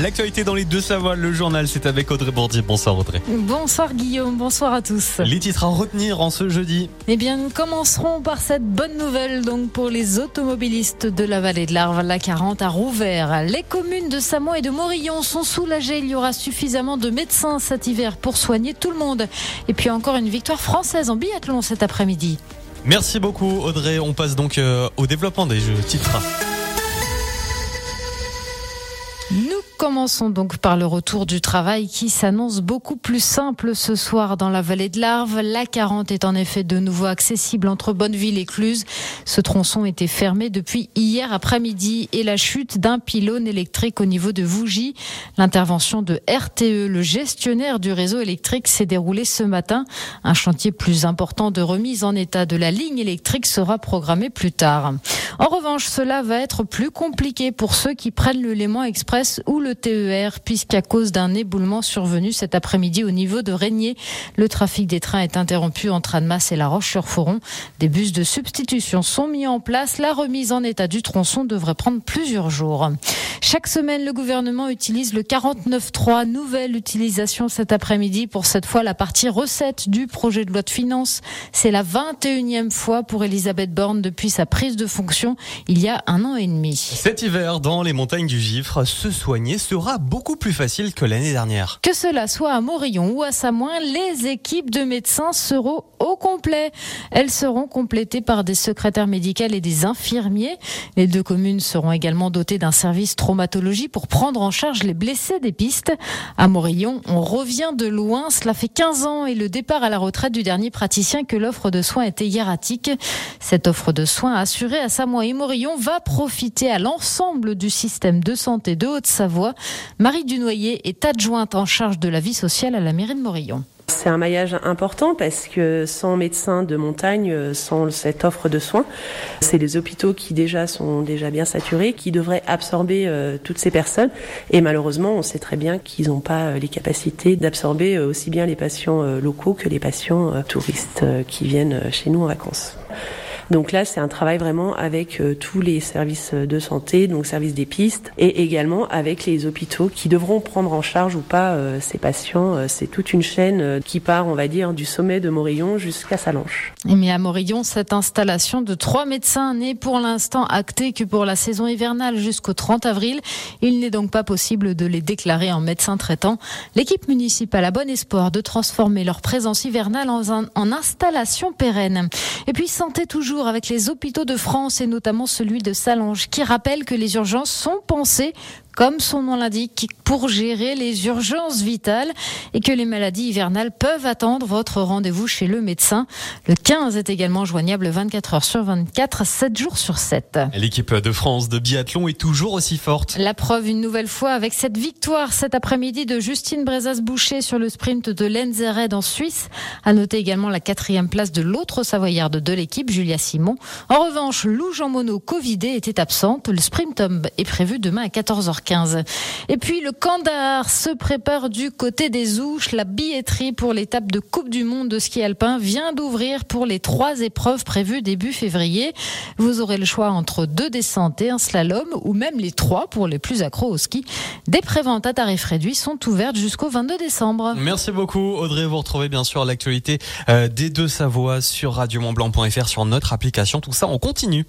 L'actualité dans les deux Savoies, le journal, c'est avec Audrey Bourdier. Bonsoir Audrey. Bonsoir Guillaume, bonsoir à tous. Les titres à retenir en ce jeudi. Eh bien, nous commencerons par cette bonne nouvelle donc pour les automobilistes de la vallée de l'Arve. La 40 à Rouvert. Les communes de Samoa et de Morillon sont soulagées. Il y aura suffisamment de médecins cet hiver pour soigner tout le monde. Et puis encore une victoire française en biathlon cet après-midi. Merci beaucoup Audrey. On passe donc euh, au développement des jeux titres. Commençons donc par le retour du travail qui s'annonce beaucoup plus simple ce soir dans la vallée de l'Arve. La 40 est en effet de nouveau accessible entre Bonneville et Cluse. Ce tronçon était fermé depuis hier après-midi et la chute d'un pylône électrique au niveau de Vougy. L'intervention de RTE, le gestionnaire du réseau électrique, s'est déroulée ce matin. Un chantier plus important de remise en état de la ligne électrique sera programmé plus tard. En revanche, cela va être plus compliqué pour ceux qui prennent le Léman Express ou le TER, puisqu'à cause d'un éboulement survenu cet après-midi au niveau de Régnier, le trafic des trains est interrompu entre Annemasse et La Roche-sur-Foron. Des bus de substitution sont mis en place. La remise en état du tronçon devrait prendre plusieurs jours. Chaque semaine, le gouvernement utilise le 49.3. Nouvelle utilisation cet après-midi pour cette fois la partie recette du projet de loi de finances. C'est la 21e fois pour Elisabeth Borne depuis sa prise de fonction il y a un an et demi. Cet hiver, dans les montagnes du Gifre, ce soigner sera beaucoup plus facile que l'année dernière. Que cela soit à Morillon ou à Samoin, les équipes de médecins seront au complet. Elles seront complétées par des secrétaires médicales et des infirmiers. Les deux communes seront également dotées d'un service traumatologie pour prendre en charge les blessés des pistes. À Morillon, on revient de loin. Cela fait 15 ans et le départ à la retraite du dernier praticien que l'offre de soins était hiératique. Cette offre de soins assurée à Samoin et Morillon va profiter à l'ensemble du système de santé de Haute-Savoie. Marie Dunoyer est adjointe en charge de la vie sociale à la mairie de Morillon. C'est un maillage important parce que sans médecins de montagne, sans cette offre de soins, c'est les hôpitaux qui déjà sont déjà bien saturés, qui devraient absorber euh, toutes ces personnes. Et malheureusement, on sait très bien qu'ils n'ont pas euh, les capacités d'absorber euh, aussi bien les patients locaux que les patients touristes qui viennent chez nous en vacances. Donc là, c'est un travail vraiment avec euh, tous les services de santé, donc services des pistes, et également avec les hôpitaux qui devront prendre en charge ou pas euh, ces patients. Euh, c'est toute une chaîne qui part, on va dire, du sommet de Morillon jusqu'à Salanches. Mais à Morillon, cette installation de trois médecins n'est pour l'instant actée que pour la saison hivernale jusqu'au 30 avril. Il n'est donc pas possible de les déclarer en médecins traitants. L'équipe municipale a bon espoir de transformer leur présence hivernale en, en installation pérenne. Et puis santé toujours avec les hôpitaux de France et notamment celui de Salange qui rappelle que les urgences sont pensées comme son nom l'indique, pour gérer les urgences vitales et que les maladies hivernales peuvent attendre votre rendez-vous chez le médecin. Le 15 est également joignable 24 heures sur 24, 7 jours sur 7. L'équipe de France de biathlon est toujours aussi forte. La preuve une nouvelle fois avec cette victoire cet après-midi de Justine Brezas-Boucher sur le sprint de Lenzered en Suisse. À noter également la quatrième place de l'autre savoyarde de l'équipe, Julia Simon. En revanche, Lou Jean Monod, Covidé, était absente. Le sprint est prévu demain à 14h 15 Et puis le Candar se prépare du côté des Ouches. La billetterie pour l'étape de Coupe du Monde de ski alpin vient d'ouvrir pour les trois épreuves prévues début février. Vous aurez le choix entre deux descentes et un slalom ou même les trois pour les plus accros au ski. Des préventes à tarifs réduits sont ouvertes jusqu'au 22 décembre. Merci beaucoup Audrey. Vous retrouvez bien sûr l'actualité euh, des deux Savoies sur radiomontblanc.fr sur notre application. Tout ça, on continue.